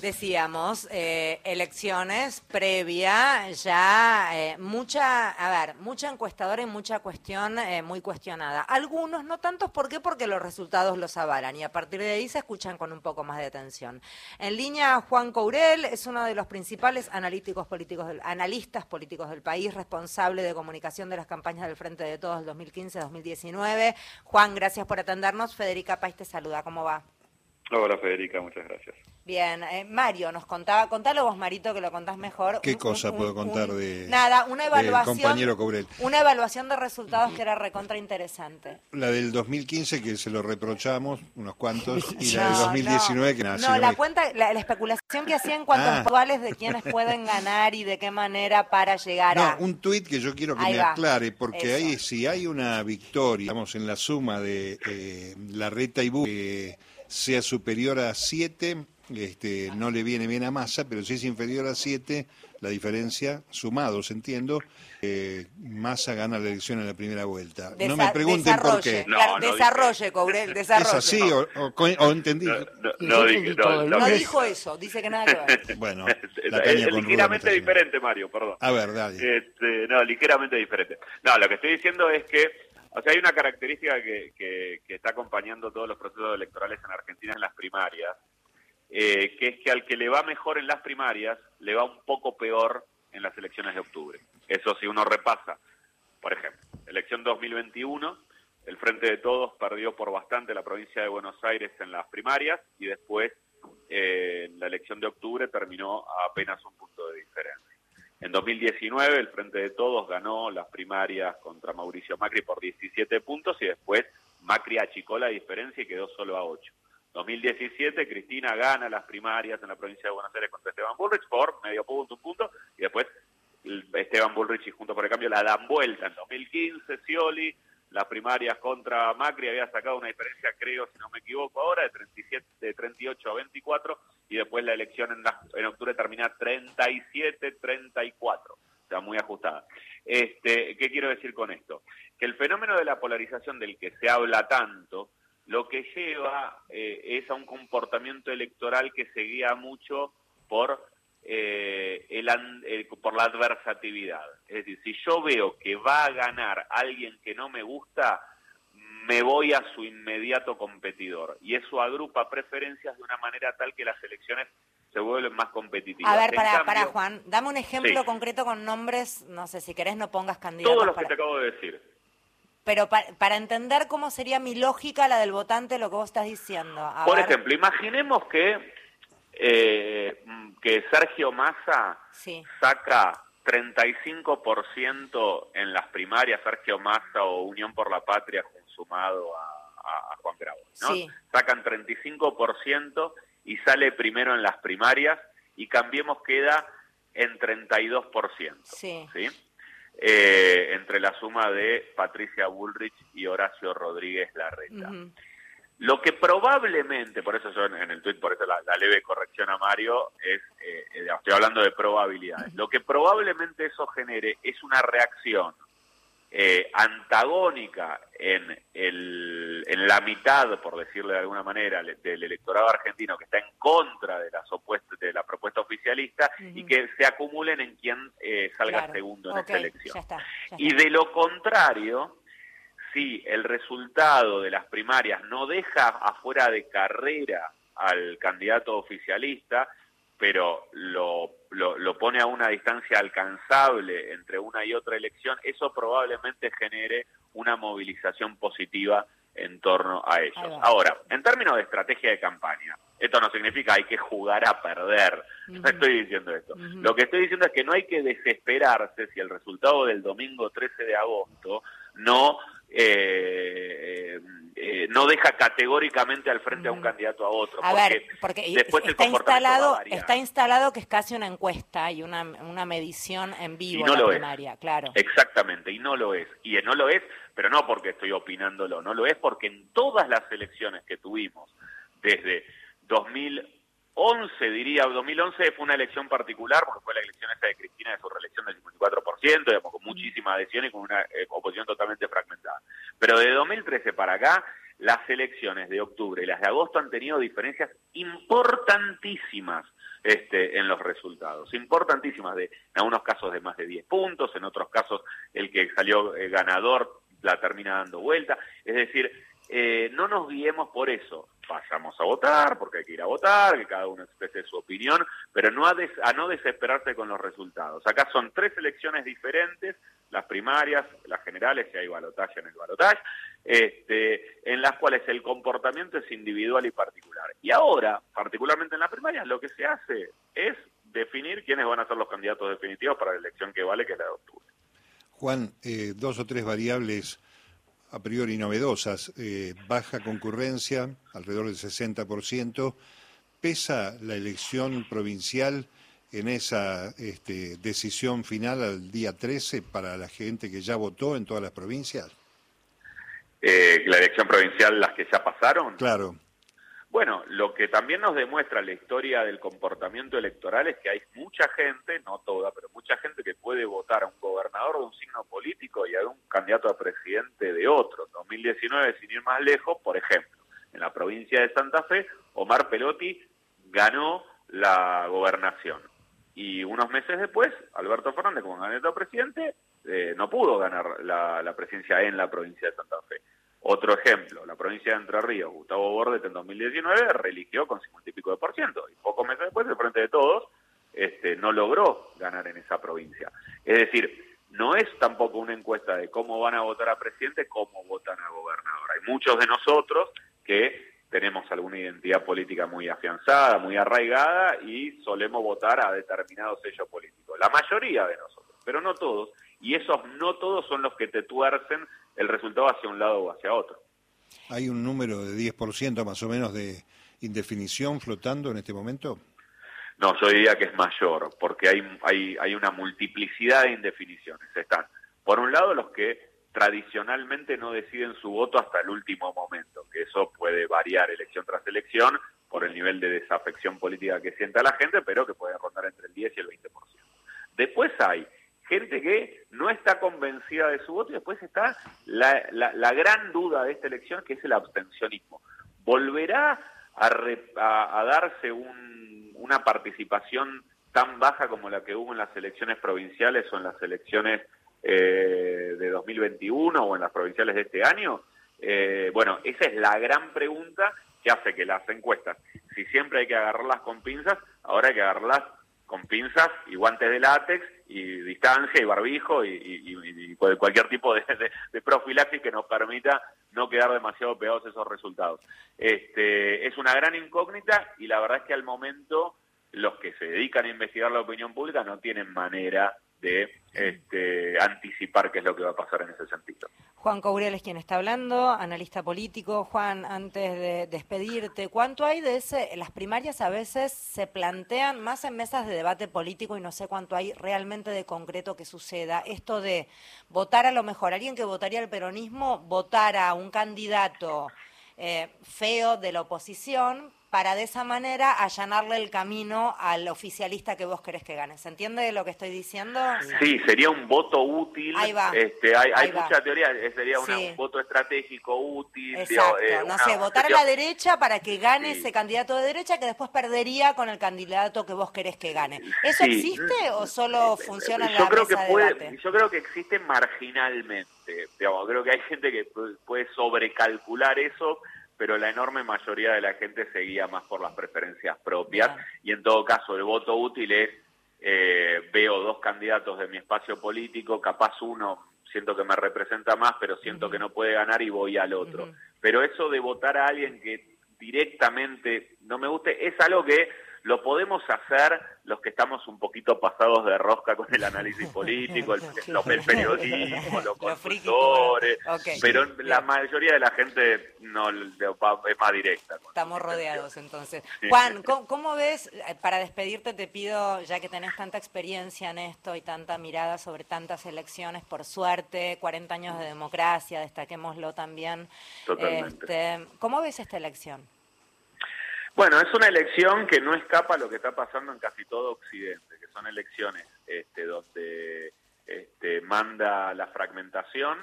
decíamos, eh, elecciones previa, ya eh, mucha, a ver, mucha encuestadora y mucha cuestión eh, muy cuestionada. Algunos, no tantos, ¿por qué? Porque los resultados los avalan y a partir de ahí se escuchan con un poco más de atención. En línea, Juan Courel es uno de los principales analíticos políticos del, analistas políticos del país, responsable de comunicación de las campañas del Frente de Todos 2015-2019. Juan, gracias por atendernos. Federica País te saluda. ¿Cómo va? Hola Federica, muchas gracias. Bien, eh, Mario nos contaba, contalo vos Marito que lo contás mejor. ¿Qué cosa puedo contar de Nada, una evaluación compañero Cobrel? Una evaluación de resultados que era recontra interesante. La del 2015 que se lo reprochamos unos cuantos y la del 2019 que nada. No, la cuenta la, especulación que hacían cuantos ah. de quienes pueden ganar y de qué manera para llegar a No, un tuit que yo quiero que me aclare porque ahí si hay una victoria, digamos en la suma de eh, la reta y Bu sea superior a 7, este, no le viene bien a Massa, pero si es inferior a 7, la diferencia, sumados, entiendo, eh, Massa gana la elección en la primera vuelta. no me pregunten por qué. No, desarrolle, Cobrel, desarrolle. ¿Es así o, o, entendí? No, dijo eso, dice que nada que ver. bueno, es, ligeramente diferente, Mario, perdón. A ver, dale. Este, no, ligeramente diferente. No, lo que estoy diciendo es que o sea, hay una característica que, que, está acompañando todos los procesos electorales en Argentina en las primarias, eh, que es que al que le va mejor en las primarias, le va un poco peor en las elecciones de octubre. Eso si uno repasa, por ejemplo, elección 2021, el Frente de Todos perdió por bastante la provincia de Buenos Aires en las primarias y después eh, la elección de octubre terminó a apenas un. En 2019 el Frente de Todos ganó las primarias contra Mauricio Macri por 17 puntos y después Macri achicó la diferencia y quedó solo a 8. 2017 Cristina gana las primarias en la provincia de Buenos Aires contra Esteban Bullrich por medio punto, un punto, y después Esteban Bullrich y Junto por el Cambio la dan vuelta. En 2015 Scioli las primarias contra Macri había sacado una diferencia, creo, si no me equivoco ahora, de, 37, de 38 a 24 y después la elección en, en octubre termina 37-34, o sea, muy ajustada. Este, ¿Qué quiero decir con esto? Que el fenómeno de la polarización del que se habla tanto, lo que lleva eh, es a un comportamiento electoral que se guía mucho por eh, el, por la adversatividad. Es decir, si yo veo que va a ganar alguien que no me gusta, me voy a su inmediato competidor. Y eso agrupa preferencias de una manera tal que las elecciones se vuelven más competitivas. A ver, para, para Juan, dame un ejemplo concreto con nombres, no sé, si querés no pongas candidatos. Todos los que te acabo de decir. Pero para, entender cómo sería mi lógica, la del votante, lo que vos estás diciendo. Por ejemplo, imaginemos que eh, que Sergio Massa saca 35% en las primarias, Sergio Massa o Unión por la Patria consumado a, Juan Grau, ¿no? Sacan 35% y sale primero en las primarias y Cambiemos queda en 32%. Sí. ¿sí? Eh, entre la suma de Patricia Bullrich y Horacio Rodríguez Larreta. Lo que probablemente, por eso yo en el tweet, por eso la, leve corrección a Mario, es, eh, eh, estoy hablando de probabilidades, lo que probablemente eso genere es una reacción eh, antagónica en, el, en la mitad, por decirle de alguna manera, del electorado argentino que está en contra de, las de la propuesta oficialista y que se acumulen en quien salga segundo en esta elección. Y de lo contrario, si el resultado de las primarias no deja afuera de carrera al candidato oficialista, pero lo, lo, pone a una distancia alcanzable entre una y otra elección, eso probablemente genere una movilización positiva en torno a ellos. Ahora, en términos de estrategia de campaña, esto no significa hay que jugar a perder, no estoy diciendo esto. Lo que estoy diciendo es que no hay que desesperarse si el resultado del domingo 13 de agosto no eh, eh, no deja categóricamente al frente a un mm. candidato a otro. A ver, porque después está instalado, está instalado que es casi una encuesta y una, una medición en vivo no la primaria, claro. Exactamente, y no lo es. Y no lo es, pero no porque estoy opinándolo, no lo es porque en todas las elecciones que tuvimos desde 2000 11, diría, 2011 fue una elección particular, porque fue la elección esa de Cristina de su reelección del 54%, digamos, con muchísima adhesión y con una eh, oposición totalmente fragmentada. Pero de 2013 para acá, las elecciones de octubre y las de agosto han tenido diferencias importantísimas este, en los resultados, importantísimas, de, en algunos casos de más de 10 puntos, en otros casos el que salió eh, ganador la termina dando vuelta, es decir, eh, no nos guiemos por eso, vayamos a votar, porque hay que ir a votar, que cada uno exprese su opinión, pero no a, a no desesperarse con los resultados. Acá son tres elecciones diferentes, las primarias, las generales, si hay balotaje en el balotaje, este, en las cuales el comportamiento es individual y particular. Y ahora, particularmente en las primarias, lo que se hace es definir quiénes van a ser los candidatos definitivos para la elección que vale, que es la de octubre. Juan, eh, dos o tres variables a priori novedosas. Eh, baja concurrencia, alrededor del 60%. ¿Pesa la elección provincial en esa este, decisión final al día 13 para la gente que ya votó en todas las provincias? Eh, la elección provincial, las que ya pasaron. Claro. Bueno, lo que también nos demuestra la historia del comportamiento electoral es que hay mucha gente, no toda, pero mucha gente que puede votar a un gobernador de un signo político y a un candidato a presidente de otro. En 2019, sin ir más lejos, por ejemplo, en la provincia de Santa Fe, Omar Pelotti ganó la gobernación. Y unos meses después, Alberto Fernández, como candidato a presidente, eh, no pudo ganar la, presidencia en la provincia de Santa Fe. Otro ejemplo, la provincia de Entre Ríos, Gustavo Bordet en 2019 religió con 50 y pico de por ciento y pocos meses después, de frente de todos, este, no logró ganar en esa provincia. Es decir, no es tampoco una encuesta de cómo van a votar a presidente, cómo votan a gobernador. Hay muchos de nosotros que tenemos alguna identidad política muy afianzada, muy arraigada y solemos votar a determinados sellos políticos. La mayoría de nosotros, pero no todos. Y esos no todos son los que te tuercen el resultado hacia un lado o hacia otro. ¿Hay un número de 10% más o menos de indefinición flotando en este momento? No, yo diría que es mayor, porque hay, hay, hay una multiplicidad de indefiniciones. Están, por un lado, los que tradicionalmente no deciden su voto hasta el último momento, que eso puede variar elección tras elección por el nivel de desafección política que sienta la gente, pero que puede rondar entre el 10 y el 20%. Después hay gente que no está convencida de su voto y después está la, la, gran duda de esta elección, que es el abstencionismo. ¿Volverá a, a, darse un, una participación tan baja como la que hubo en las elecciones provinciales o en las elecciones eh, de 2021 o en las provinciales de este año? Eh, bueno, esa es la gran pregunta que hace que las encuestas, si siempre hay que agarrarlas con pinzas, ahora hay que agarrarlas con pinzas y guantes de látex y distancia y barbijo y, cualquier tipo de, de, profilaxis que nos permita no quedar demasiado pegados esos resultados. Este, es una gran incógnita y la verdad es que al momento los que se dedican a investigar la opinión pública no tienen manera de este, anticipar qué es lo que va a pasar en ese sentido. Juan Cauriel es quien está hablando, analista político. Juan, antes de despedirte, ¿cuánto hay de ese? Las primarias a veces se plantean más en mesas de debate político y no sé cuánto hay realmente de concreto que suceda. Esto de votar a lo mejor, alguien que votaría al peronismo, votar a un candidato eh, feo de la oposición para de esa manera allanarle el camino al oficialista que vos querés que gane. ¿Se entiende lo que estoy diciendo? Sí, sería un voto útil. Ahí va. Este, hay, mucha teoría, eh, sería un voto estratégico útil. Exacto, eh, no sé, votar a la derecha para que gane ese candidato de derecha que después perdería con el candidato que vos querés que gane. ¿Eso existe o solo eh, funciona en la creo mesa que puede, Yo creo que existe marginalmente. Digamos, creo que hay gente que puede sobrecalcular eso pero la enorme mayoría de la gente seguía más por las preferencias propias. Y en todo caso el voto útil es eh, veo dos candidatos de mi espacio político, capaz uno siento que me representa más, pero siento que no puede ganar y voy al otro. Pero eso de votar a alguien que directamente no me guste es algo que lo podemos hacer los que estamos un poquito pasados de rosca con el análisis político, el, periodismo, los consultores, pero la mayoría de la gente no es más directa. Estamos rodeados entonces. Juan, ¿cómo, ves, eh, para despedirte te pido, ya que tenés tanta experiencia en esto y tanta mirada sobre tantas elecciones, por suerte, 40 años de democracia, destaquémoslo también. Este, ¿Cómo ves esta elección? Bueno, es una elección que no escapa a lo que está pasando en casi todo Occidente, que son elecciones este, donde este, manda la fragmentación,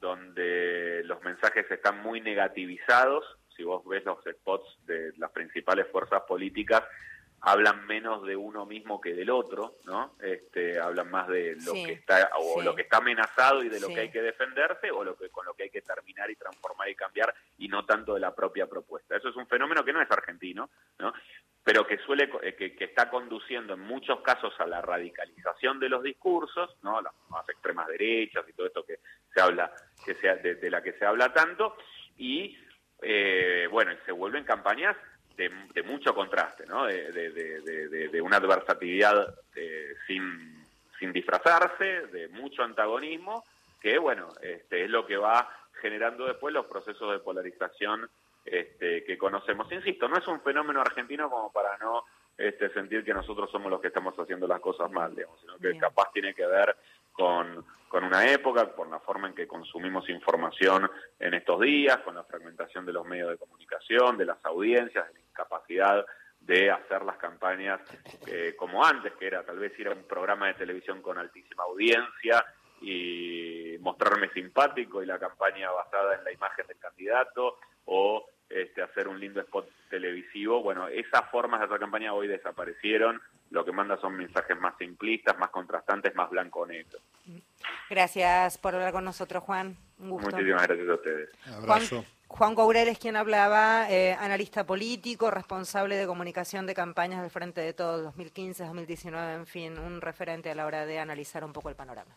donde los mensajes están muy negativizados. Si vos ves los spots de las principales fuerzas políticas, hablan menos de uno mismo que del otro, ¿no? Este, hablan más de lo que está o lo que está amenazado y de lo que hay que defenderse o lo que con lo que hay que terminar y transformar y cambiar y no tanto de la propia propuesta. Eso es un fenómeno que no es argentino, ¿no? Pero que suele eh, que, que está conduciendo en muchos casos a la radicalización de los discursos, ¿no? Las extremas derechas y todo esto que se habla que sea de, la que se habla tanto y eh, bueno, se vuelven campañas de, mucho contraste, ¿no? de, una adversatividad eh, sin, sin disfrazarse, de mucho antagonismo, que bueno, este, es lo que va generando después los procesos de polarización este, que conocemos. Insisto, no es un fenómeno argentino como para no este, sentir que nosotros somos los que estamos haciendo las cosas mal, digamos, sino que capaz tiene que ver con, con una época, con la forma en que consumimos información en estos días, con la fragmentación de los medios de comunicación, de las audiencias, de la incapacidad de hacer las campañas eh, como antes, que era tal vez ir a un programa de televisión con altísima audiencia y mostrarme simpático y la campaña basada en la imagen del candidato o este, hacer un lindo spot televisivo. Bueno, esas formas de hacer campaña hoy desaparecieron. Lo que manda son mensajes más simplistas, más contrastantes, más blanco-negro. Gracias por hablar con nosotros, Juan. Un gusto. Muchísimas gracias a ustedes. Abrazo. Juan, Courel es quien hablaba, eh, analista político, responsable de comunicación de campañas del Frente de Todos 2015, 2019, en fin, un referente a la hora de analizar un poco el panorama.